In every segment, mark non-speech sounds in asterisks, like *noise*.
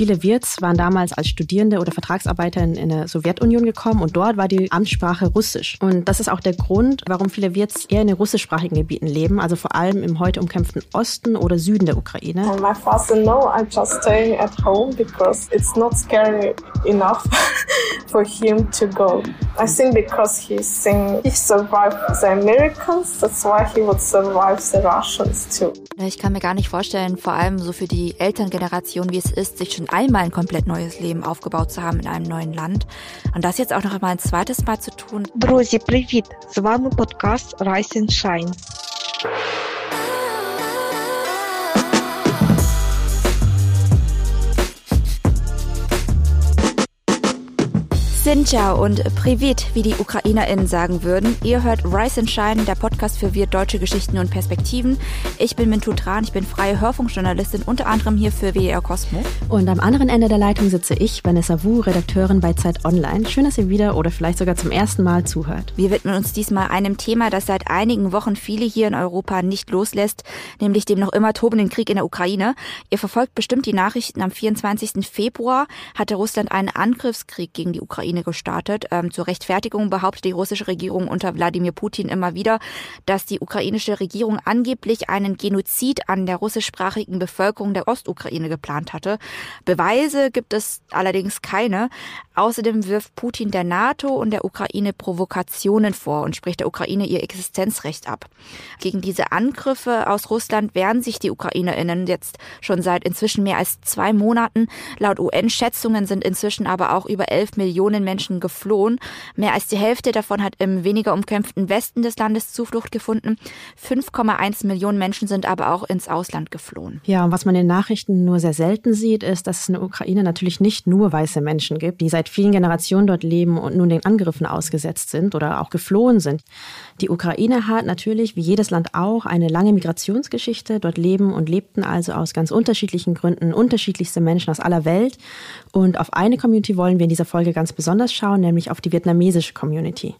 Viele Wirts waren damals als Studierende oder Vertragsarbeiter in, in der Sowjetunion gekommen und dort war die Amtssprache Russisch. Und das ist auch der Grund, warum viele Wirts eher in den russischsprachigen Gebieten leben, also vor allem im heute umkämpften Osten oder Süden der Ukraine. And my father know I'm just staying at home because it's not scary enough *laughs* for him to go. I think because he's saying he survived the Americans, that's why he would survive the Russians too. Ich kann mir gar nicht vorstellen, vor allem so für die Elterngeneration, wie es ist, sich schon einmal ein komplett neues Leben aufgebaut zu haben in einem neuen Land. Und das jetzt auch noch einmal ein zweites Mal zu tun. Друзі, привіт! З вами подкаст Rise and Shine. Sinchao und Privit, wie die UkrainerInnen sagen würden. Ihr hört Rise and Shine, der Podcast für wir deutsche Geschichten und Perspektiven. Ich bin Mintu Tran, ich bin freie Hörfunkjournalistin, unter anderem hier für WDR Cosmo. Und am anderen Ende der Leitung sitze ich, Vanessa Wu, Redakteurin bei Zeit Online. Schön, dass ihr wieder oder vielleicht sogar zum ersten Mal zuhört. Wir widmen uns diesmal einem Thema, das seit einigen Wochen viele hier in Europa nicht loslässt, nämlich dem noch immer tobenden Krieg in der Ukraine. Ihr verfolgt bestimmt die Nachrichten. Am 24. Februar hatte Russland einen Angriffskrieg gegen die Ukraine gestartet. Ähm, zur Rechtfertigung behauptet die russische Regierung unter Wladimir Putin immer wieder, dass die ukrainische Regierung angeblich einen Genozid an der russischsprachigen Bevölkerung der Ostukraine geplant hatte. Beweise gibt es allerdings keine. Außerdem wirft Putin der NATO und der Ukraine Provokationen vor und spricht der Ukraine ihr Existenzrecht ab. Gegen diese Angriffe aus Russland wehren sich die UkrainerInnen jetzt schon seit inzwischen mehr als zwei Monaten. Laut UN-Schätzungen sind inzwischen aber auch über elf Millionen Menschen geflohen. Mehr als die Hälfte davon hat im weniger umkämpften Westen des Landes Zuflucht gefunden. 5,1 Millionen Menschen sind aber auch ins Ausland geflohen. Ja, und was man in den Nachrichten nur sehr selten sieht, ist, dass es in der Ukraine natürlich nicht nur weiße Menschen gibt, die seit vielen Generationen dort leben und nun den Angriffen ausgesetzt sind oder auch geflohen sind. Die Ukraine hat natürlich, wie jedes Land auch, eine lange Migrationsgeschichte. Dort leben und lebten also aus ganz unterschiedlichen Gründen unterschiedlichste Menschen aus aller Welt. Und auf eine Community wollen wir in dieser Folge ganz besonders schauen, nämlich auf die vietnamesische Community.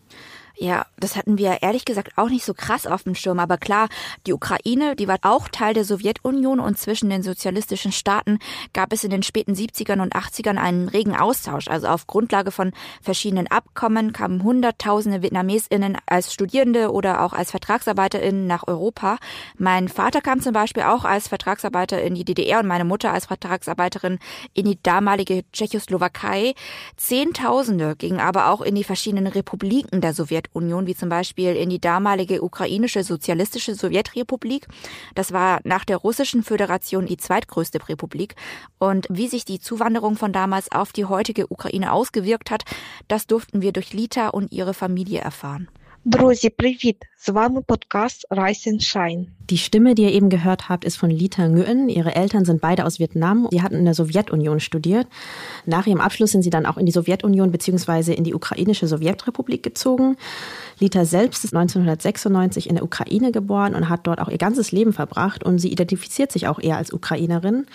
Ja, das hatten wir ehrlich gesagt auch nicht so krass auf dem Schirm. Aber klar, die Ukraine, die war auch Teil der Sowjetunion und zwischen den sozialistischen Staaten gab es in den späten 70ern und 80ern einen regen Austausch. Also auf Grundlage von verschiedenen Abkommen kamen Hunderttausende VietnamesInnen als Studierende oder auch als VertragsarbeiterInnen nach Europa. Mein Vater kam zum Beispiel auch als Vertragsarbeiter in die DDR und meine Mutter als Vertragsarbeiterin in die damalige Tschechoslowakei. Zehntausende gingen aber auch in die verschiedenen Republiken der Sowjetunion. Sowjetunion, wie zum Beispiel in die damalige ukrainische sozialistische Sowjetrepublik. Das war nach der russischen Föderation die zweitgrößte Republik. Und wie sich die Zuwanderung von damals auf die heutige Ukraine ausgewirkt hat, das durften wir durch Lita und ihre Familie erfahren. Друзі, привіт! З вами подкаст Rise and Shine. Die Stimme, die ihr eben gehört habt, ist von Lita Nguyen. Ihre Eltern sind beide aus Vietnam. Sie hatten in der Sowjetunion studiert. Nach ihrem Abschluss sind sie dann auch in die Sowjetunion bzw. in die ukrainische Sowjetrepublik gezogen. Lita selbst ist 1996 in der Ukraine geboren und hat dort auch ihr ganzes Leben verbracht und sie identifiziert sich auch eher als Ukrainerin.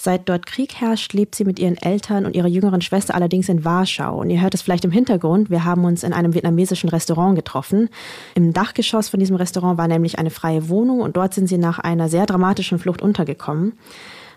Seit dort Krieg herrscht, lebt sie mit ihren Eltern und ihrer jüngeren Schwester allerdings in Warschau. Und ihr hört es vielleicht im Hintergrund, wir haben uns in einem vietnamesischen Restaurant getroffen. Im Dachgeschoss von diesem Restaurant war nämlich eine freie Wohnung und dort sind sie nach einer sehr dramatischen Flucht untergekommen.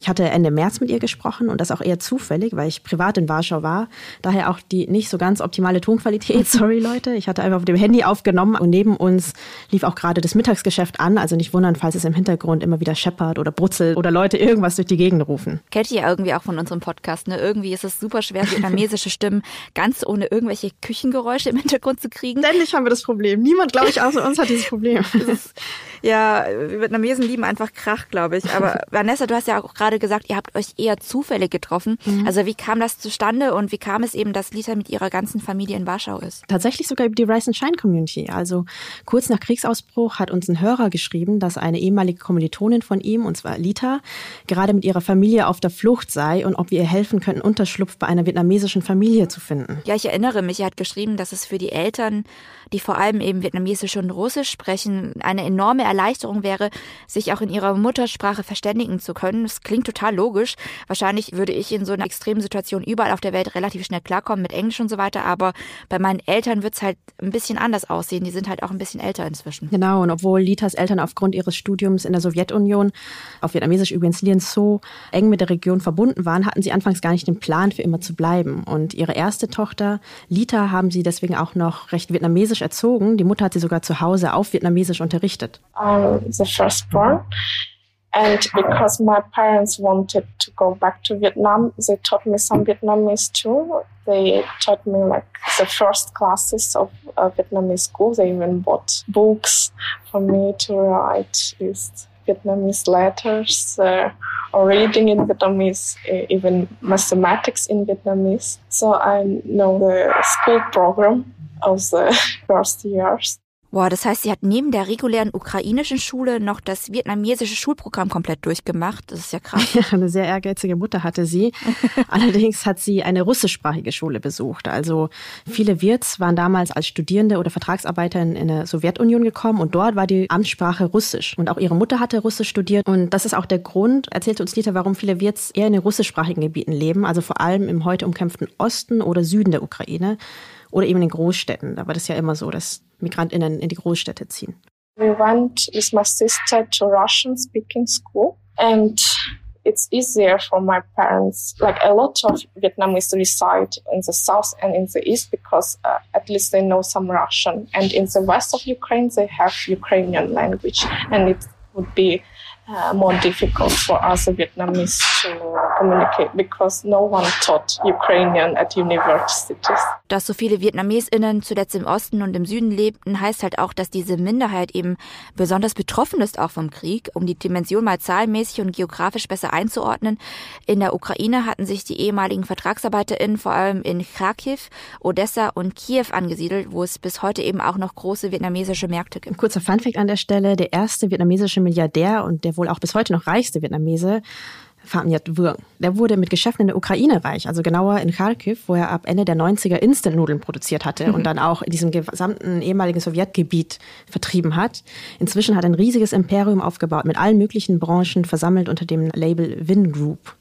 Ich hatte Ende März mit ihr gesprochen und das auch eher zufällig, weil ich privat in Warschau war. Daher auch die nicht so ganz optimale Tonqualität. *laughs* Sorry, Leute. Ich hatte einfach auf dem Handy aufgenommen und neben uns lief auch gerade das Mittagsgeschäft an. Also nicht wundern, falls es im Hintergrund immer wieder scheppert oder brutzelt oder Leute irgendwas durch die Gegend rufen. Kennt ihr ja irgendwie auch von unserem Podcast, ne? Irgendwie ist es super schwer, vietnamesische *laughs* Stimmen ganz ohne irgendwelche Küchengeräusche im Hintergrund zu kriegen. Ständig haben wir das Problem. Niemand, glaube ich, außer uns hat dieses Problem. *laughs* Ist, ja, Vietnamesen lieben einfach Krach, glaube ich. Aber Vanessa, du hast ja auch gerade gesagt, ihr habt euch eher zufällig getroffen. Mhm. Also wie kam das zustande und wie kam es eben, dass Lita mit ihrer ganzen Familie in Warschau ist? Tatsächlich sogar über die Rise and Shine Community. Also kurz nach Kriegsausbruch hat uns ein Hörer geschrieben, dass eine ehemalige Kommilitonin von ihm, und zwar Lita, gerade mit ihrer Familie auf der Flucht sei und ob wir ihr helfen könnten, Unterschlupf bei einer vietnamesischen Familie zu finden. Ja, ich erinnere mich, er hat geschrieben, dass es für die Eltern, die vor allem eben Vietnamesisch und Russisch sprechen, eine enorme Erleichterung wäre, sich auch in ihrer Muttersprache verständigen zu können. Klingt klingt total logisch. Wahrscheinlich würde ich in so einer extremen Situation überall auf der Welt relativ schnell klarkommen mit Englisch und so weiter, aber bei meinen Eltern wird es halt ein bisschen anders aussehen. Die sind halt auch ein bisschen älter inzwischen. Genau, und obwohl Litas Eltern aufgrund ihres Studiums in der Sowjetunion, auf Vietnamesisch übrigens Lien So, eng mit der Region verbunden waren, hatten sie anfangs gar nicht den Plan, für immer zu bleiben. Und ihre erste Tochter, Lita, haben sie deswegen auch noch recht vietnamesisch erzogen. Die Mutter hat sie sogar zu Hause auf Vietnamesisch unterrichtet. I'm the firstborn. And because my parents wanted to go back to Vietnam, they taught me some Vietnamese too. They taught me like the first classes of uh, Vietnamese school. They even bought books for me to write these Vietnamese letters uh, or reading in Vietnamese, even mathematics in Vietnamese. So I know the school program of the *laughs* first years. Boah, das heißt, sie hat neben der regulären ukrainischen Schule noch das vietnamesische Schulprogramm komplett durchgemacht. Das ist ja krass. *laughs* Ja, eine sehr ehrgeizige Mutter hatte sie. *laughs* Allerdings hat sie eine russischsprachige Schule besucht. Also viele Wirts waren damals als Studierende oder Vertragsarbeiter in der Sowjetunion gekommen und dort war die Amtssprache Russisch. Und auch ihre Mutter hatte Russisch studiert. Und das ist auch der Grund, erzählte uns Lita, warum viele Wirts eher in den russischsprachigen Gebieten leben, also vor allem im heute umkämpften Osten oder Süden der Ukraine oder eben in Großstädten. Da war das ja immer so, dass MigrantInnen in die Großstädte ziehen. We went with my sister to Russian speaking school and it's easier for my parents. Like a lot of Vietnamese reside in the south and in the east because uh, at least they know some Russian. And in the west of Ukraine, they have Ukrainian language and it would be uh, more difficult for us Vietnamese to communicate because no one taught Ukrainian at universities. Dass so viele VietnamesInnen zuletzt im Osten und im Süden lebten, heißt halt auch, dass diese Minderheit eben besonders betroffen ist auch vom Krieg. Um die Dimension mal zahlenmäßig und geografisch besser einzuordnen. In der Ukraine hatten sich die ehemaligen VertragsarbeiterInnen vor allem in Kharkiv, Odessa und Kiew angesiedelt, wo es bis heute eben auch noch große vietnamesische Märkte gibt. Ein kurzer Funfact an der Stelle. Der erste vietnamesische Milliardär und der wohl auch bis heute noch reichste Vietnamese, Nhật Vương. Der wurde mit Geschäften in der Ukraine reich, also genauer in Kharkiv, wo er ab Ende der 90er Instant-Nudeln produziert hatte mhm. und dann auch in diesem gesamten ehemaligen Sowjetgebiet vertrieben hat. Inzwischen hat er ein riesiges Imperium aufgebaut mit allen möglichen Branchen versammelt unter dem Label Vin Group.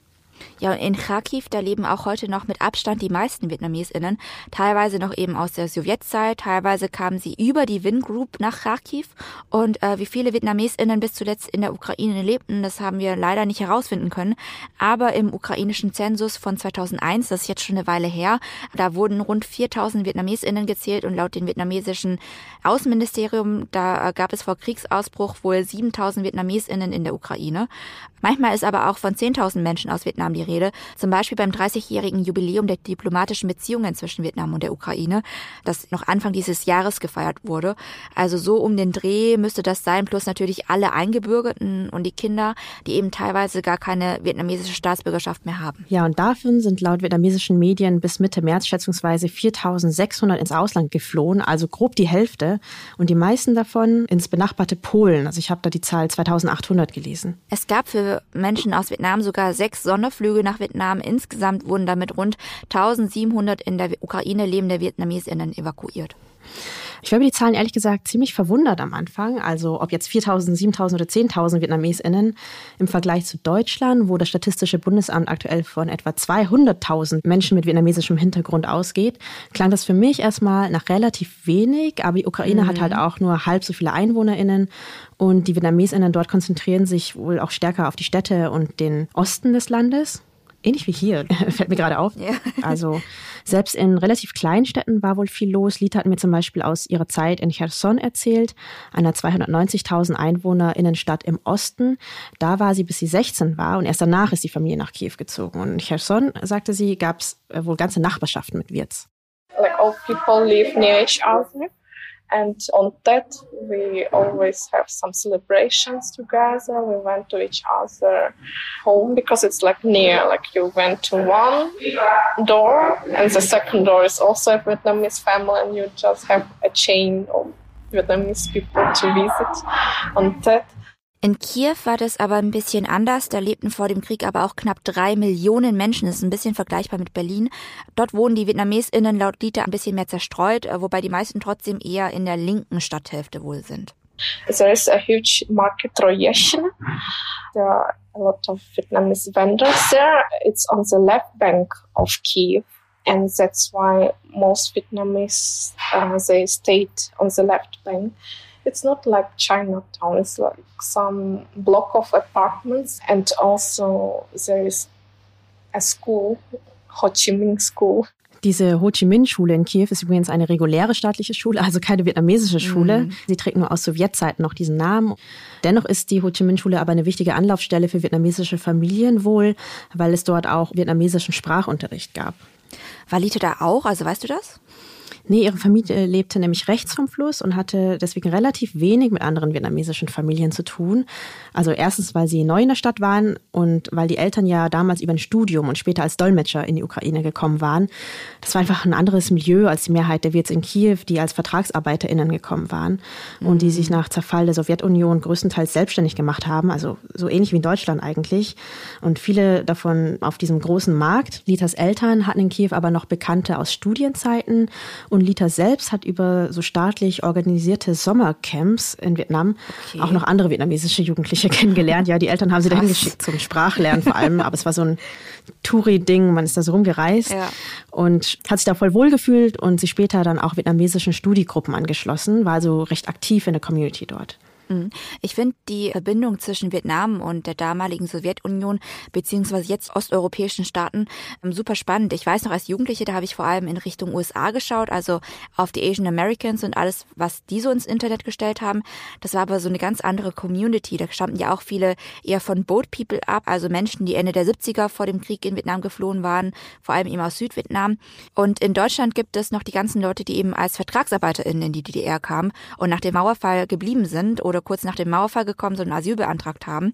Ja, in Kharkiv, da leben auch heute noch mit Abstand die meisten VietnamesInnen, teilweise noch eben aus der Sowjetzeit, teilweise kamen sie über die Win Group nach Kharkiv und äh, wie viele VietnamesInnen bis zuletzt in der Ukraine lebten, das haben wir leider nicht herausfinden können, aber im ukrainischen Zensus von 2001, das ist jetzt schon eine Weile her, da wurden rund 4000 VietnamesInnen gezählt und laut dem vietnamesischen Außenministerium, da gab es vor Kriegsausbruch wohl 7000 VietnamesInnen in der Ukraine. Manchmal ist aber auch von 10.000 Menschen aus Vietnam die Rede, zum Beispiel beim 30-jährigen Jubiläum der diplomatischen Beziehungen zwischen Vietnam und der Ukraine, das noch Anfang dieses Jahres gefeiert wurde. Also so um den Dreh müsste das sein, plus natürlich alle Eingebürgerten und die Kinder, die eben teilweise gar keine vietnamesische Staatsbürgerschaft mehr haben. Ja, und dafür sind laut vietnamesischen Medien bis Mitte März schätzungsweise 4.600 ins Ausland geflohen, also grob die Hälfte und die meisten davon ins benachbarte Polen. Also ich habe da die Zahl 2.800 gelesen. Es gab für Menschen aus Vietnam sogar sechs Sonderflüge nach Vietnam. Insgesamt wurden damit rund 1700 in der Ukraine lebende VietnamesInnen evakuiert. Ich war über die Zahlen ehrlich gesagt ziemlich verwundert am Anfang. Also ob jetzt 4.000, 7.000 oder 10.000 VietnamesInnen im Vergleich zu Deutschland, wo das Statistische Bundesamt aktuell von etwa 200.000 Menschen mit vietnamesischem Hintergrund ausgeht, klang das für mich erstmal nach relativ wenig. Aber die Ukraine mhm. hat halt auch nur halb so viele EinwohnerInnen. Und die VietnamesInnen dort konzentrieren sich wohl auch stärker auf die Städte und den Osten des Landes ähnlich wie hier, *laughs* fällt mir gerade auf. Ja. *laughs* Also selbst in relativ kleinen Städten war wohl viel los. Lita hat mir zum Beispiel aus ihrer Zeit in Cherson erzählt, einer 290.000 Einwohner Innenstadt im Osten. Da war sie, bis sie 16 war und erst danach ist die Familie nach Kiew gezogen. Und in Cherson, sagte sie, gab es äh, wohl ganze Nachbarschaften mit Wirts. Like all people live near each other. And on that, we always have some celebrations together. We went to each other home because it's like near, like you went to one door and the second door is also a Vietnamese family and you just have a chain of Vietnamese people to visit on that. In Kiew war das aber ein bisschen anders. Da lebten vor dem Krieg aber auch knapp drei Millionen Menschen. Das ist ein bisschen vergleichbar mit Berlin. Dort wohnen die VietnamesInnen laut Dieter ein bisschen mehr zerstreut, äh, wobei die meisten trotzdem eher in der linken Stadthälfte wohl sind. There is a huge market projection. There are a lot of Vietnamese vendors there. It's on the left bank of Kiev. And that's why most Vietnamese, uh, they stayed on the left bank. It's not like Chinatown. It's like some block of apartments. And also there is a school, Ho Chi Minh School. Diese Ho Chi Minh-Schule in Kiew ist übrigens eine reguläre staatliche Schule, also keine vietnamesische Schule. Mhm. Sie trägt nur aus Sowjetzeiten noch diesen Namen. Dennoch ist die Ho Chi Minh-Schule aber eine wichtige Anlaufstelle für vietnamesische Familien wohl, weil es dort auch vietnamesischen Sprachunterricht gab. War Lito da auch? Also weißt du das? Nee, ihre Familie lebte nämlich rechts vom Fluss und hatte deswegen relativ wenig mit anderen vietnamesischen Familien zu tun. Also erstens, weil sie neu in der Stadt waren und weil die Eltern ja damals über ein Studium und später als Dolmetscher in die Ukraine gekommen waren. Das war einfach ein anderes Milieu als die Mehrheit der Wirts in Kiew, die als VertragsarbeiterInnen gekommen waren und die sich nach Zerfall der Sowjetunion größtenteils selbstständig gemacht haben, also so ähnlich wie in Deutschland eigentlich. Und viele davon auf diesem großen Markt. Litas Eltern hatten in Kiew aber noch Bekannte aus Studienzeiten und Lita selbst hat über so staatlich organisierte Sommercamps in Vietnam okay. auch noch andere vietnamesische Jugendliche *laughs* kennengelernt. Ja, die Eltern haben sie dahin geschickt zum Sprachlernen vor allem, aber es war so ein Touri-Ding, man ist da so rumgereist ja. und hat sich da voll wohlgefühlt und sich später dann auch vietnamesischen Studiegruppen angeschlossen, war also recht aktiv in der Community dort. Mhm. Ich finde die Verbindung zwischen Vietnam und der damaligen Sowjetunion beziehungsweise jetzt osteuropäischen Staaten ähm, super spannend. Ich weiß noch, als Jugendliche, da habe ich vor allem in Richtung USA geschaut, also auf die Asian Americans und alles, was die so ins Internet gestellt haben. Das war aber so eine ganz andere Community. Da stammten ja auch viele eher von Boat People ab, also Menschen, die Ende der 70er vor dem Krieg in Vietnam geflohen waren, vor allem eben aus Südvietnam. Und in Deutschland gibt es noch die ganzen Leute, die eben als VertragsarbeiterInnen in die DDR kamen und nach dem Mauerfall geblieben sind oder kurz nach dem Mauerfall gekommen sind und Asyl beantragt haben.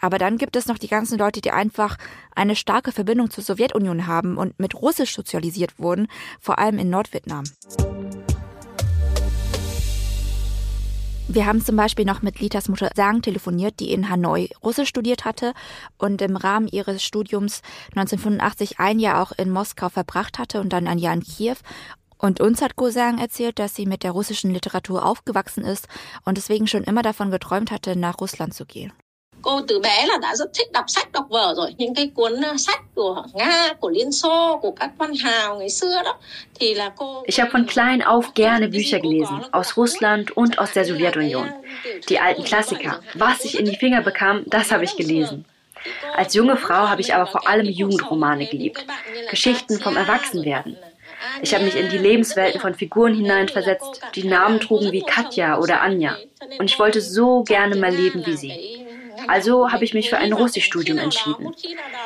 Aber dann gibt es noch die ganzen Leute, die einfach eine starke Verbindung zur Sowjetunion haben und mit Russisch sozialisiert wurden, vor allem in Nordvietnam. Wir haben zum Beispiel noch mit Litas Mutter Sang telefoniert, die in Hanoi Russisch studiert hatte und im Rahmen ihres Studiums 1985 ein Jahr auch in Moskau verbracht hatte und dann ein Jahr in Kiew. Und uns hat Gosang erzählt, dass sie mit der russischen Literatur aufgewachsen ist und deswegen schon immer davon geträumt hatte, nach Russland zu gehen. cô từ bé là đã rất thích đọc sách đọc vở rồi. Những cái cuốn sách của nga của liên xô của các văn hào ngày xưa đó thì là cô Ich habe von klein auf gerne Bücher gelesen aus Russland und aus der Sowjetunion. Die alten Klassiker. Was ich in die Finger bekam das habe ich gelesen. Als junge Frau habe ich aber vor allem Jugendromane geliebt. Geschichten vom Erwachsenwerden ich habe mich in die Lebenswelten von Figuren hineinversetzt, die Namen trugen wie Katja oder Anja. Und ich wollte so gerne mal leben wie sie. Also habe ich mich für ein Russischstudium entschieden.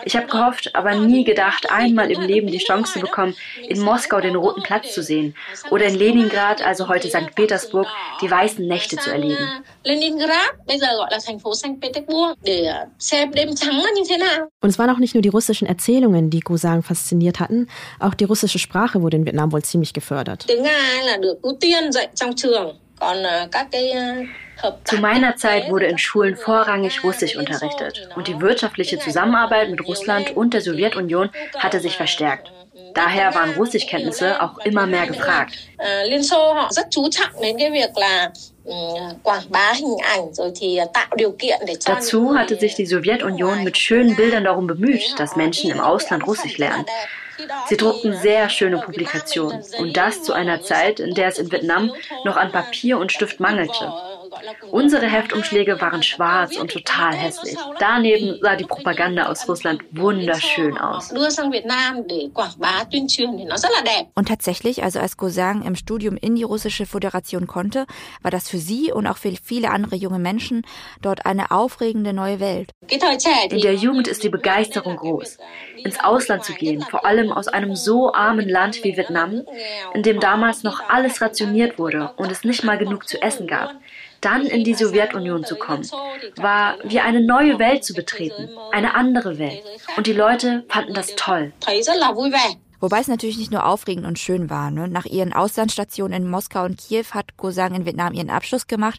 Ich habe gehofft, aber nie gedacht, einmal im Leben die Chance zu bekommen, in Moskau den Roten Platz zu sehen oder in Leningrad, also heute St. Petersburg, die weißen Nächte zu erleben. Und es waren auch nicht nur die russischen Erzählungen, die Gusang fasziniert hatten, auch die russische Sprache wurde in Vietnam wohl ziemlich gefördert. Zu meiner Zeit wurde in Schulen vorrangig Russisch unterrichtet und die wirtschaftliche Zusammenarbeit mit Russland und der Sowjetunion hatte sich verstärkt. Daher waren Russischkenntnisse auch immer mehr gefragt. Dazu hatte sich die Sowjetunion mit schönen Bildern darum bemüht, dass Menschen im Ausland Russisch lernen. Sie druckten sehr schöne Publikationen und das zu einer Zeit, in der es in Vietnam noch an Papier und Stift mangelte. Unsere Heftumschläge waren schwarz und total hässlich. Daneben sah die Propaganda aus Russland wunderschön aus. Und tatsächlich, also als Gosang im Studium in die russische Föderation konnte, war das für sie und auch für viele andere junge Menschen dort eine aufregende neue Welt. In der Jugend ist die Begeisterung groß, ins Ausland zu gehen, vor allem aus einem so armen Land wie Vietnam, in dem damals noch alles rationiert wurde und es nicht mal genug zu essen gab dann in die Sowjetunion zu kommen, war wie eine neue Welt zu betreten, eine andere Welt. Und die Leute fanden das toll. Wobei es natürlich nicht nur aufregend und schön war. Ne? Nach ihren Auslandsstationen in Moskau und Kiew hat Gosang in Vietnam ihren Abschluss gemacht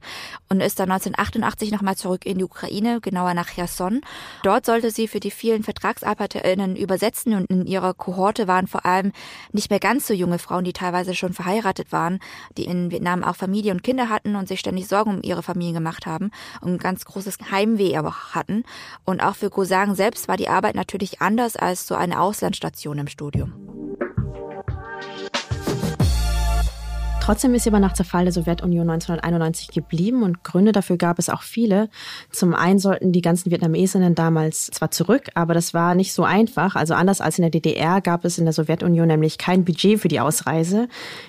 und ist dann 1988 nochmal zurück in die Ukraine, genauer nach Cherson. Dort sollte sie für die vielen VertragsarbeiterInnen übersetzen und in ihrer Kohorte waren vor allem nicht mehr ganz so junge Frauen, die teilweise schon verheiratet waren, die in Vietnam auch Familie und Kinder hatten und sich ständig Sorgen um ihre Familien gemacht haben und ein ganz großes Heimweh aber hatten. Und auch für Gosang selbst war die Arbeit natürlich anders als so eine Auslandsstation im Studium. Trotzdem ist sie aber nach Zerfall der Sowjetunion 1991 geblieben und Gründe dafür gab es auch viele. Zum einen sollten die ganzen Vietnamesinnen damals zwar zurück, aber das war nicht so einfach. Also anders als in der DDR gab es in der Sowjetunion nämlich kein Budget für die Ausreise.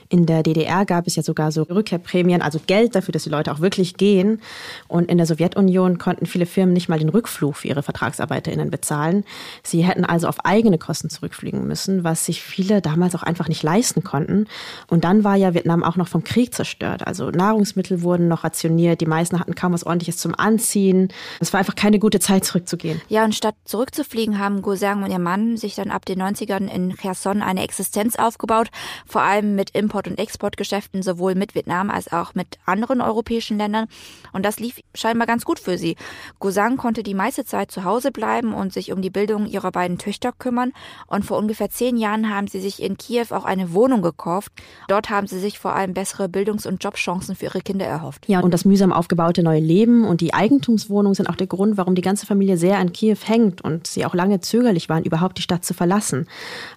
In der DDR gab es ja sogar so Rückkehrprämien, also Geld dafür, dass die Leute auch wirklich gehen. Und in der Sowjetunion konnten viele Firmen nicht mal den Rückflug für ihre VertragsarbeiterInnen bezahlen. Sie hätten also auf eigene Kosten zurückfliegen müssen, was sich viele damals auch einfach nicht leisten konnten. Und dann war ja Vietnam auch noch vom Krieg zerstört. Also Nahrungsmittel wurden noch rationiert, die meisten hatten kaum was ordentliches zum Anziehen. Es war einfach keine gute Zeit, zurückzugehen. Ja, und statt zurückzufliegen, haben Gosang und ihr Mann sich dann ab den 90ern in Cherson eine Existenz aufgebaut, vor allem mit Import- und Exportgeschäften, sowohl mit Vietnam als auch mit anderen europäischen Ländern. Und das lief scheinbar ganz gut für sie. Gosang konnte die meiste Zeit zu Hause bleiben und sich um die Bildung ihrer beiden Töchter kümmern. Und vor ungefähr zehn Jahren haben sie sich in Kiew auch eine Wohnung gekauft. Dort haben sie sich vor vor allem bessere Bildungs- und Jobchancen für ihre Kinder erhofft. Ja, und das mühsam aufgebaute neue Leben und die Eigentumswohnung sind auch der Grund, warum die ganze Familie sehr an Kiew hängt und sie auch lange zögerlich waren, überhaupt die Stadt zu verlassen.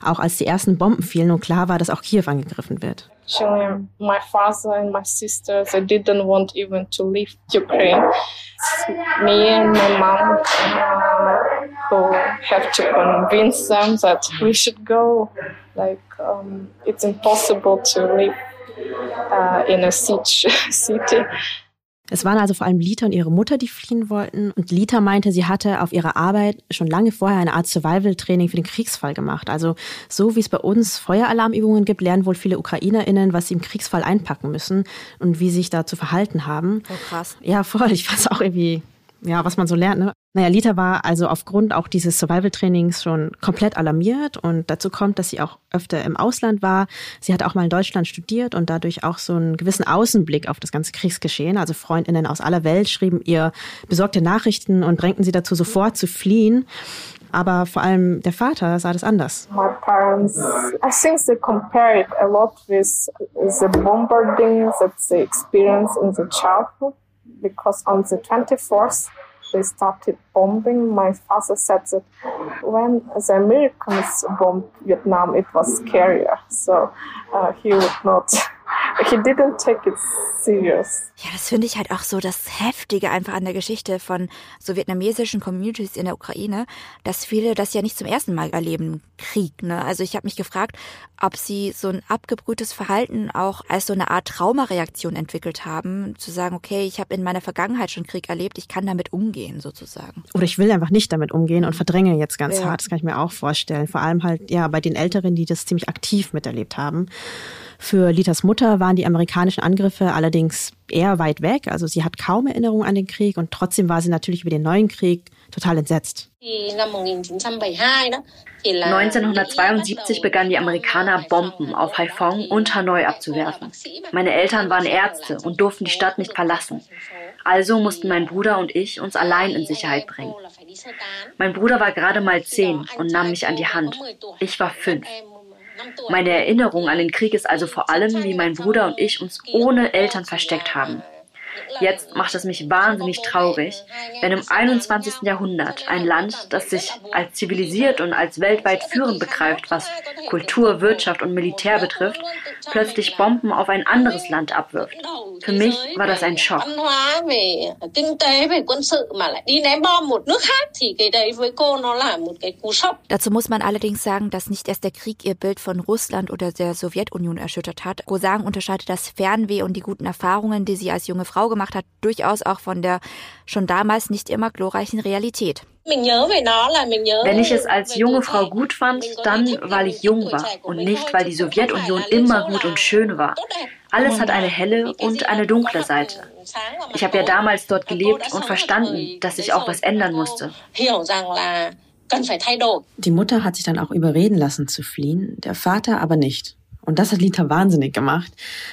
Auch als die ersten Bomben fielen und klar war, dass auch Kiew angegriffen wird. Actually, my father and my sisters, they didn't want even to leave Ukraine. Me and my mom uh, who have to convince them that we should go. Like, um, it's impossible to live uh, in a siege *laughs* city. Es waren also vor allem Lita und ihre Mutter, die fliehen wollten. Und Lita meinte, sie hatte auf ihrer Arbeit schon lange vorher eine Art Survival-Training für den Kriegsfall gemacht. Also so wie es bei uns Feueralarmübungen gibt, lernen wohl viele UkrainerInnen, was sie im Kriegsfall einpacken müssen und wie sie sich da zu verhalten haben. Oh, krass. Ja, voll. Ich fand es auch irgendwie ja, was man so lernt. Ne? Naja, Lita war also aufgrund auch dieses Survival-Trainings schon komplett alarmiert und dazu kommt, dass sie auch öfter im Ausland war. Sie hat auch mal in Deutschland studiert und dadurch auch so einen gewissen Außenblick auf das ganze Kriegsgeschehen. Also Freundinnen aus aller Welt schrieben ihr besorgte Nachrichten und drängten sie dazu, sofort zu fliehen. Aber vor allem der Vater sah das anders. My parents, I think they compare it a lot with the bombarding that they experienced in the childhood. Because on the 24th they started bombing. My father said that when the Americans bombed Vietnam, it was scarier. So uh, he would not he didn't take it serious. Ja, das finde ich halt auch so das Heftige einfach an der Geschichte von so vietnamesischen Communities in der Ukraine, dass viele das ja nicht zum ersten Mal erleben, Krieg. Ne? Also ich habe mich gefragt, ob sie so ein abgebrühtes Verhalten auch als so eine Art Traumareaktion entwickelt haben, zu sagen, okay, ich habe in meiner Vergangenheit schon Krieg erlebt, ich kann damit umgehen sozusagen. Oder ich will einfach nicht damit umgehen und verdränge jetzt ganz ja. hart, das kann ich mir auch vorstellen. Vor allem halt ja bei den Älteren, die das ziemlich aktiv miterlebt haben. Für Litas Mutter waren die amerikanischen Angriffe allerdings eher weit weg. Also sie hat kaum Erinnerung an den Krieg und trotzdem war sie natürlich über den neuen Krieg total entsetzt. 1972 begannen die Amerikaner Bomben auf Haiphong und Hanoi abzuwerfen. Meine Eltern waren Ärzte und durften die Stadt nicht verlassen. Also mussten mein Bruder und ich uns allein in Sicherheit bringen. Mein Bruder war gerade mal zehn und nahm mich an die Hand. Ich war fünf. Meine Erinnerung an den Krieg ist also vor allem, wie mein Bruder und ich uns ohne Eltern versteckt haben. Jetzt macht es mich wahnsinnig traurig, wenn im 21. Jahrhundert ein Land, das sich als zivilisiert und als weltweit führend begreift, was Kultur, Wirtschaft und Militär betrifft, plötzlich Bomben auf ein anderes Land abwirft. Für mich war das ein Schock. Dazu muss man allerdings sagen, dass nicht erst der Krieg ihr Bild von Russland oder der Sowjetunion erschüttert hat. Gosang unterscheidet das Fernweh und die guten Erfahrungen, die sie als junge Frau gemacht hat, durchaus auch von der schon damals nicht immer glorreichen Realität. Wenn ich es als junge Frau gut fand, dann weil ich jung war und nicht weil die Sowjetunion immer gut und schön war. Alles hat eine helle und eine dunkle Seite. Ich habe ja damals dort gelebt und verstanden, dass sich auch was ändern musste. Die Mutter hat sich dann auch überreden lassen zu fliehen, der Vater aber nicht. Und das hat Lita wahnsinnig gemacht,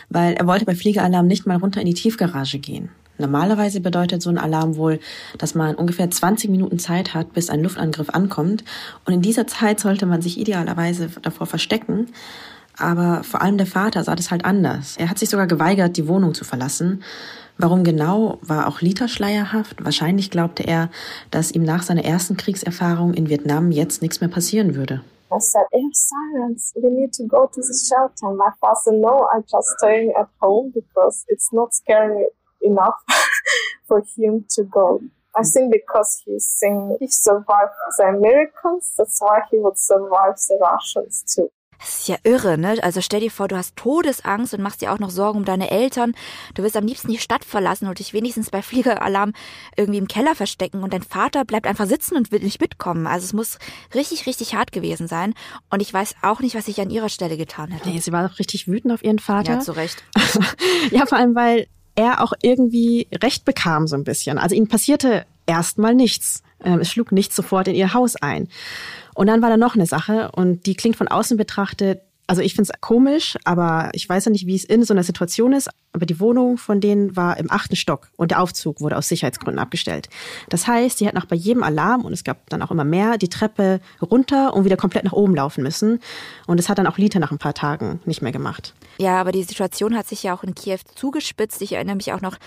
weil er wollte bei Fliegealarm nicht mal runter in die Tiefgarage gehen. Normalerweise bedeutet so ein Alarm wohl, dass man ungefähr 20 Minuten Zeit hat, bis ein Luftangriff ankommt. Und in dieser Zeit sollte man sich idealerweise davor verstecken. Aber vor allem der Vater sah das halt anders. Er hat sich sogar geweigert, die Wohnung zu verlassen. Warum genau, war auch Lita schleierhaft. Wahrscheinlich glaubte er, dass ihm nach seiner ersten Kriegserfahrung in Vietnam jetzt nichts mehr passieren würde. I said, "It's sirens. We need to go to the shelter." My father, no, I'm just staying at home because it's not scary enough *laughs* for him to go. I think because he's saying he survived the Americans, that's why he would survive the Russians too. Das ist ja irre, ne? Also stell dir vor, du hast Todesangst und machst dir auch noch Sorgen um deine Eltern. Du willst am liebsten die Stadt verlassen und dich wenigstens bei Fliegeralarm irgendwie im Keller verstecken und dein Vater bleibt einfach sitzen und will nicht mitkommen. Also es muss richtig, richtig hart gewesen sein. Und ich weiß auch nicht, was ich an ihrer Stelle getan hätte. Nee, sie war doch richtig wütend auf ihren Vater. Ja, zu Recht. *laughs* ja, vor allem, weil er auch irgendwie Recht bekam so ein bisschen. Also ihnen passierte erstmal nichts. Ähm, es schlug nicht sofort in ihr Haus ein. Und dann war da noch eine Sache und die klingt von außen betrachtet also ich finde es komisch, aber ich weiß ja nicht, wie es in so einer Situation ist. Aber die Wohnung von denen war im achten Stock und der Aufzug wurde aus Sicherheitsgründen abgestellt. Das heißt, sie hätten auch bei jedem Alarm, und es gab dann auch immer mehr, die Treppe runter und wieder komplett nach oben laufen müssen. Und das hat dann auch Lita nach ein paar Tagen nicht mehr gemacht. Ja, aber die Situation hat sich ja auch in Kiew zugespitzt. Ich erinnere mich auch noch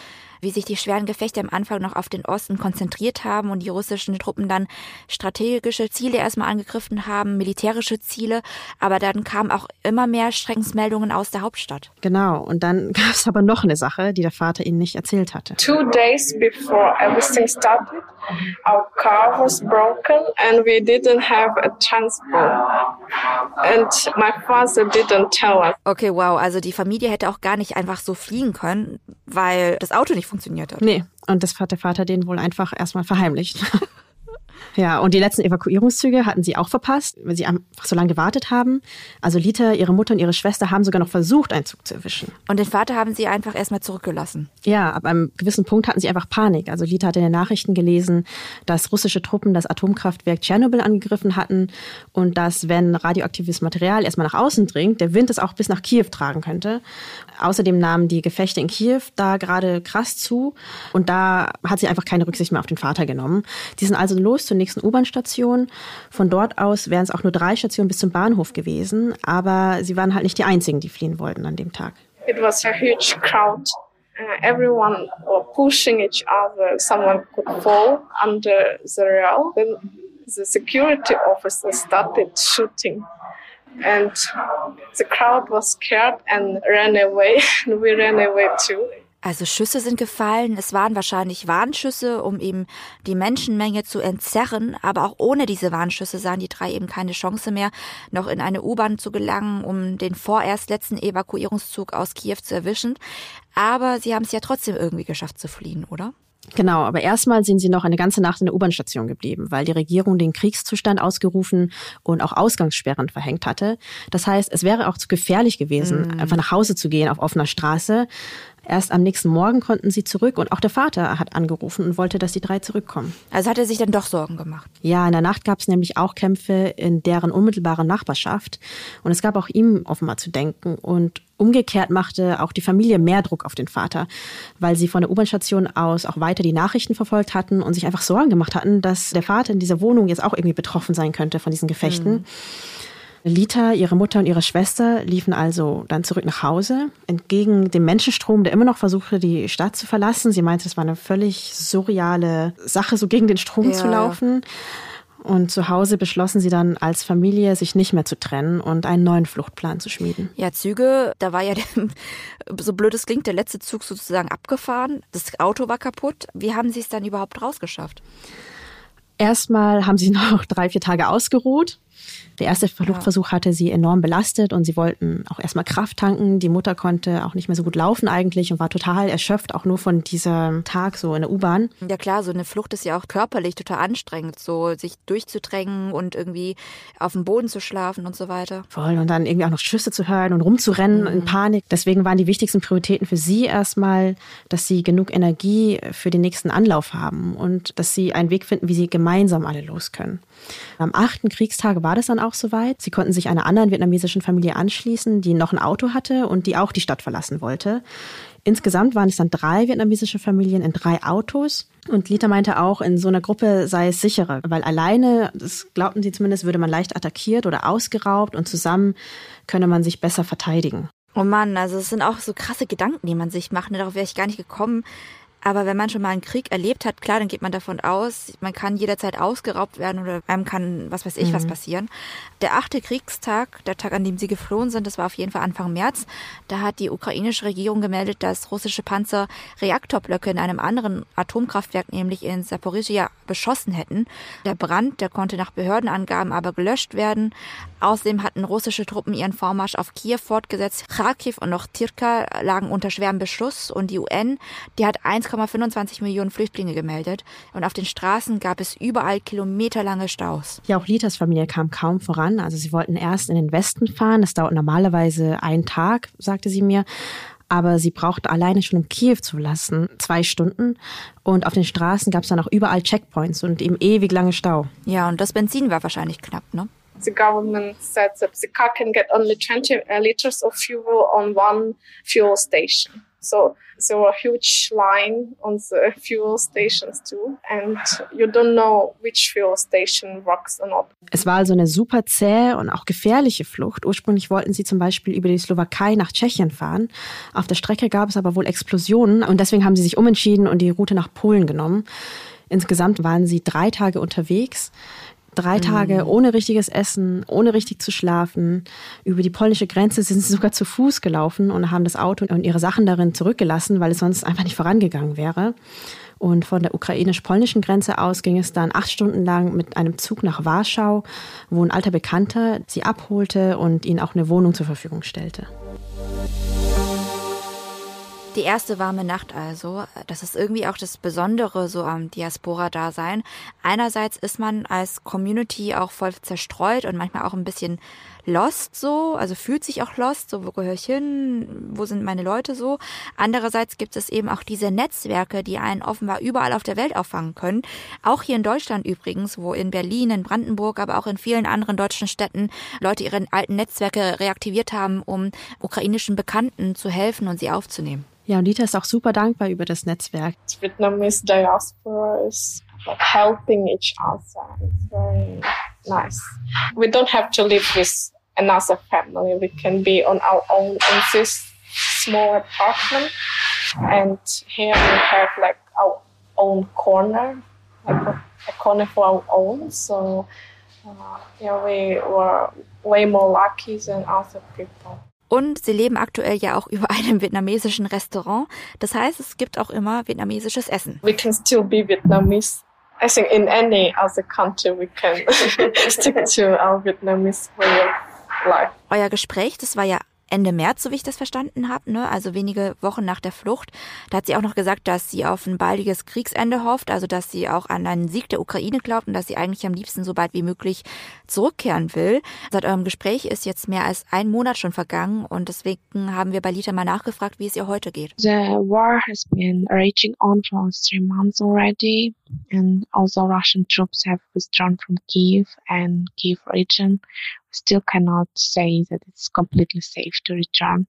wie sich die schweren Gefechte am Anfang noch auf den Osten konzentriert haben und die russischen Truppen dann strategische Ziele erstmal angegriffen haben, militärische Ziele, aber dann kamen auch immer mehr Schreckensmeldungen aus der Hauptstadt. Genau, und dann *laughs* gab es aber noch eine Sache, die der Vater ihnen nicht erzählt hatte. Two days before everything started, our car was broken and we didn't have a transport. And my father didn't tell us. Okay, wow, also die Familie hätte auch gar nicht einfach so fliehen können, weil das Auto nicht funktioniert hat. Nee, und das hat der Vater den wohl einfach erstmal verheimlicht. *laughs* Ja, und die letzten Evakuierungszüge hatten sie auch verpasst, weil sie einfach so lange gewartet haben. Also Lita, ihre Mutter und ihre Schwester haben sogar noch versucht, einen Zug zu erwischen. Und den Vater haben sie einfach erstmal zurückgelassen. Ja, ab einem gewissen Punkt hatten sie einfach Panik. Also Lita hat in den Nachrichten gelesen, dass russische Truppen das Atomkraftwerk Tschernobyl angegriffen hatten und dass, wenn radioaktives Material erstmal nach außen dringt, der Wind es auch bis nach Kiew tragen könnte. Außerdem nahmen die Gefechte in Kiew da gerade krass zu und da hat sie einfach keine Rücksicht mehr auf den Vater genommen. Die sind also los zur nächsten U-Bahn-Station. Von dort aus wären es auch nur drei Stationen bis zum Bahnhof gewesen, aber sie waren halt nicht die einzigen, die fliehen wollten an dem Tag. It was a huge crowd. Uh, everyone were pushing each other. Someone could fall under the rail. Then the security officer started shooting. And the crowd was scared and ran away. And *laughs* we ran away too. Also Schüsse sind gefallen. Es waren wahrscheinlich Warnschüsse, um eben die Menschenmenge zu entzerren. Aber auch ohne diese Warnschüsse sahen die drei eben keine Chance mehr, noch in eine U-Bahn zu gelangen, um den vorerst letzten Evakuierungszug aus Kiew zu erwischen. Aber sie haben es ja trotzdem irgendwie geschafft zu fliehen, oder? Genau, aber erstmal sind sie noch eine ganze Nacht in der U-Bahn-Station geblieben, weil die Regierung den Kriegszustand ausgerufen und auch Ausgangssperren verhängt hatte. Das heißt, es wäre auch zu gefährlich gewesen, mm. einfach nach Hause zu gehen auf offener Straße. Erst am nächsten Morgen konnten sie zurück und auch der Vater hat angerufen und wollte, dass die drei zurückkommen. Also hat er sich dann doch Sorgen gemacht? Ja, in der Nacht gab es nämlich auch Kämpfe in deren unmittelbarer Nachbarschaft und es gab auch ihm offenbar zu denken und Umgekehrt machte auch die Familie mehr Druck auf den Vater, weil sie von der U-Bahn-Station aus auch weiter die Nachrichten verfolgt hatten und sich einfach Sorgen gemacht hatten, dass der Vater in dieser Wohnung jetzt auch irgendwie betroffen sein könnte von diesen Gefechten. Mhm. Lita, ihre Mutter und ihre Schwester liefen also dann zurück nach Hause, entgegen dem Menschenstrom, der immer noch versuchte, die Stadt zu verlassen. Sie meinte, es war eine völlig surreale Sache, so gegen den Strom ja. zu laufen. Und zu Hause beschlossen sie dann als Familie, sich nicht mehr zu trennen und einen neuen Fluchtplan zu schmieden. Ja, Züge, da war ja, der, so blöd es klingt, der letzte Zug sozusagen abgefahren. Das Auto war kaputt. Wie haben sie es dann überhaupt rausgeschafft? Erstmal haben sie *laughs* noch drei, vier Tage ausgeruht, Der erste Fluchtversuch hatte sie enorm belastet und sie wollten auch erstmal Kraft tanken. Die Mutter konnte auch nicht mehr so gut laufen eigentlich und war total erschöpft, auch nur von diesem Tag so in der U-Bahn. Ja klar, so eine Flucht ist ja auch körperlich total anstrengend, so sich durchzudrängen und irgendwie auf dem Boden zu schlafen und so weiter. Voll und dann irgendwie auch noch Schüsse zu hören und rumzurennen mhm. in Panik. Deswegen waren die wichtigsten Prioritäten für sie erstmal, dass sie genug Energie für den nächsten Anlauf haben und dass sie einen Weg finden, wie sie gemeinsam alle los können. Am achten Kriegstag war das dann auch soweit. Sie konnten sich einer anderen vietnamesischen Familie anschließen, die noch ein Auto hatte und die auch die Stadt verlassen wollte. Insgesamt waren es dann drei vietnamesische Familien in drei Autos. Und Lita meinte auch, in so einer Gruppe sei es sicherer, weil alleine, das glaubten sie zumindest, würde man leicht attackiert oder ausgeraubt und zusammen könne man sich besser verteidigen. Oh Mann, also es sind auch so krasse Gedanken, die man sich macht. Ne, darauf wäre ich gar nicht gekommen. Aber wenn man schon mal einen Krieg erlebt hat, klar, dann geht man davon aus, man kann jederzeit ausgeraubt werden oder einem kann was weiß ich mhm. was passieren. Der achte Kriegstag, der Tag, an dem sie geflohen sind, das war auf jeden Fall Anfang März. Da hat die ukrainische Regierung gemeldet, dass russische Panzer Reaktorblöcke in einem anderen Atomkraftwerk, nämlich in Saporizhia, beschossen hätten. Der Brand, der konnte nach Behördenangaben aber gelöscht werden. Außerdem hatten russische Truppen ihren Vormarsch auf Kiew fortgesetzt. Kharkiv und noch Tirka lagen unter schwerem Beschuss und die UN, die hat 1, 1,25 Millionen Flüchtlinge gemeldet und auf den Straßen gab es überall kilometerlange Staus. Ja, auch Litas Familie kam kaum voran. Also sie wollten erst in den Westen fahren. Das dauert normalerweise einen Tag, sagte sie mir. Aber sie brauchten alleine schon um Kiew zu lassen zwei Stunden. Und auf den Straßen gab es dann auch überall Checkpoints und eben ewig lange Stau. Ja, und das Benzin war wahrscheinlich knapp, ne? The government said that the car can get only 20 liters of fuel on one fuel station. So there were huge line on the fuel stations too, and you don't know which fuel station works or not. Es war also eine super zähe und auch gefährliche Flucht. Ursprünglich wollten sie zum Beispiel über die Slowakei nach Tschechien fahren. Auf der Strecke gab es aber wohl Explosionen und deswegen haben sie sich umentschieden und die Route nach Polen genommen. Insgesamt waren sie drei Tage unterwegs. Drei Tage mhm. ohne richtiges Essen, ohne richtig zu schlafen. Über die polnische Grenze sind sie sogar zu Fuß gelaufen und haben das Auto und ihre Sachen darin zurückgelassen, weil es sonst einfach nicht vorangegangen wäre. Und von der ukrainisch-polnischen Grenze aus ging es dann acht Stunden lang mit einem Zug nach Warschau, wo ein alter Bekannter sie abholte und ihnen auch eine Wohnung zur Verfügung stellte. Die erste warme Nacht also, das ist irgendwie auch das Besondere so am Diaspora-Dasein. Einerseits ist man als Community auch voll zerstreut und manchmal auch ein bisschen lost so, also fühlt sich auch lost, so wo gehöre ich hin, wo sind meine Leute so. Andererseits gibt es eben auch diese Netzwerke, die einen offenbar überall auf der Welt auffangen können. Auch hier in Deutschland übrigens, wo in Berlin, in Brandenburg, aber auch in vielen anderen deutschen Städten Leute ihre alten Netzwerke reaktiviert haben, um ukrainischen Bekannten zu helfen und sie aufzunehmen. Ja, und Dieter ist auch super dankbar über das Netzwerk. Vietnamese diaspora is helping each other. It's very nice. We don't have to live with another family. We can be on our own in this small apartment. And here we have like our own corner, like a, a corner for our own. So uh, yeah, we were way more lucky than other people. Und sie leben aktuell ja auch *laughs* über einem vietnamesischen Restaurant. Das heißt, es gibt auch immer vietnamesisches Essen. We can still be Vietnamese. I think in any other country we can *laughs* stick to our Vietnamese way of life. Euer Gespräch, das war ja Ende März, so wie ich das verstanden habe, ne? also wenige Wochen nach der Flucht. Da hat sie auch noch gesagt, dass sie auf ein baldiges Kriegsende hofft, also dass sie auch an einen Sieg der Ukraine glaubt und dass sie eigentlich am liebsten so bald wie möglich zurückkehren will. Seit eurem Gespräch ist jetzt mehr als ein Monat schon vergangen und deswegen haben wir bei Lita mal nachgefragt, wie es ihr heute geht. The war has been raging on for three months already and although Russian troops have withdrawn from Kiev and Kiev region, still cannot say that it's completely safe to return.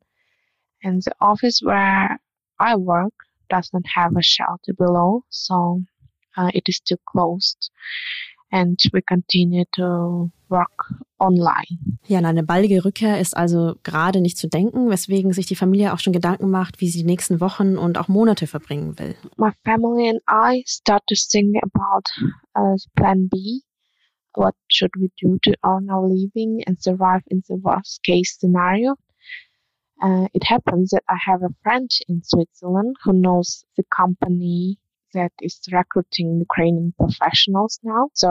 And the office where I work does not have a shelter below, so uh, it is still closed. And we continue to work online. Ja, eine baldige Rückkehr ist also gerade nicht zu denken, weswegen sich die Familie auch schon Gedanken macht, wie sie die nächsten Wochen und auch Monate verbringen will. My family and I start to think about uh, Plan B what should we do to earn our living and survive in the worst case scenario. Uh, it happens that I have a friend in Switzerland who knows the company that is recruiting Ukrainian professionals now. So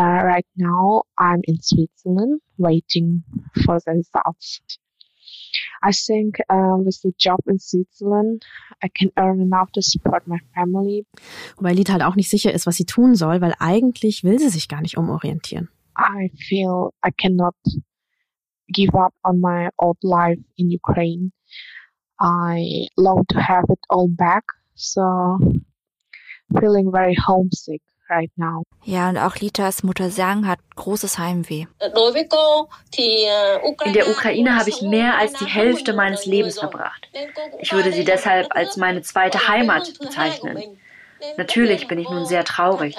Uh, right now, I'm in Switzerland waiting for the results. I think uh, with the job in Switzerland, I can earn enough to support my family. Wobei Lita halt auch nicht sicher ist, was sie tun soll, weil eigentlich will sie sich gar nicht umorientieren. I feel I cannot give up on my old life in Ukraine. I long to have it all back, so feeling very homesick right now. Ja, und auch Litas Mutter Sang hat großes Heimweh. In der Ukraine habe ich mehr als die Hälfte meines Lebens verbracht. Ich würde sie deshalb als meine zweite Heimat bezeichnen. Natürlich bin ich nun sehr traurig.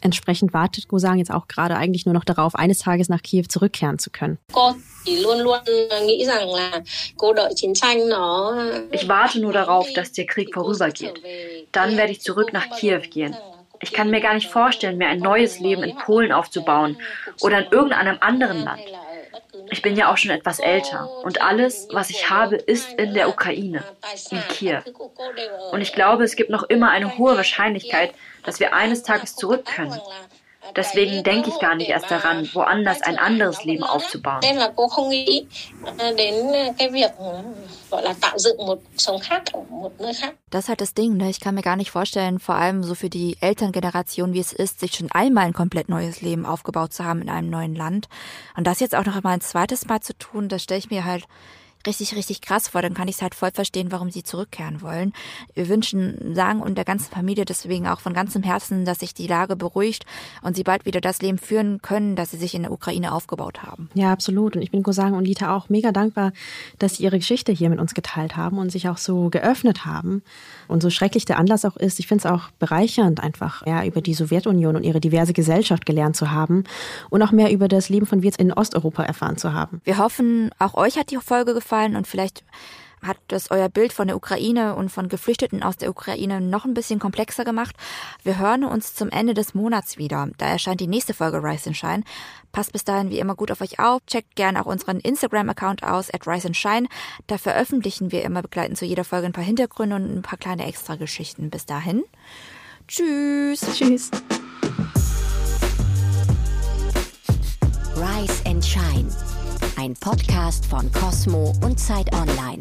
Entsprechend wartet Gosang jetzt auch gerade eigentlich nur noch darauf, eines Tages nach Kiew zurückkehren zu können. Ich warte nur darauf, dass der Krieg vorübergeht. Dann werde ich zurück nach Kiew gehen. Ich kann mir gar nicht vorstellen, mir ein neues Leben in Polen aufzubauen oder in irgendeinem anderen Land. Ich bin ja auch schon etwas älter und alles, was ich habe, ist in der Ukraine, in Kiew. Und ich glaube, es gibt noch immer eine hohe Wahrscheinlichkeit, dass wir eines Tages zurück können. Deswegen denke ich gar nicht erst daran, woanders ein anderes Leben aufzubauen. Das ist halt das Ding, ne? Ich kann mir gar nicht vorstellen, vor allem so für die Elterngeneration, wie es ist, sich schon einmal ein komplett neues Leben aufgebaut zu haben in einem neuen Land. Und das jetzt auch noch mal ein zweites Mal zu tun, das stelle ich mir halt richtig, richtig krass vor, dann kann ich es halt voll verstehen, warum sie zurückkehren wollen. Wir wünschen Sagen und der ganzen Familie deswegen auch von ganzem Herzen, dass sich die Lage beruhigt und sie bald wieder das Leben führen können, das sie sich in der Ukraine aufgebaut haben. Ja, absolut. Und ich bin Gosang und Lita auch mega dankbar, dass sie ihre Geschichte hier mit uns geteilt haben und sich auch so geöffnet haben. Und so schrecklich der Anlass auch ist, ich finde es auch bereichernd, einfach ja, über die Sowjetunion und ihre diverse Gesellschaft gelernt zu haben und auch mehr über das Leben von Wirts in Osteuropa erfahren zu haben. Wir hoffen, auch euch hat die Folge gefallen gefallen und vielleicht hat das euer Bild von der Ukraine und von Geflüchteten aus der Ukraine noch ein bisschen komplexer gemacht. Wir hören uns zum Ende des Monats wieder. Da erscheint die nächste Folge Rise and Shine. Passt bis dahin wie immer gut auf euch auf. Checkt gerne auch unseren Instagram-Account aus, at Rise and Shine. Da veröffentlichen wir immer begleitend zu jeder Folge ein paar Hintergründe und ein paar kleine Extra-Geschichten. Bis dahin. Tschüss. Tschüss. Rise and Shine ein Podcast von Cosmo und Zeit Online.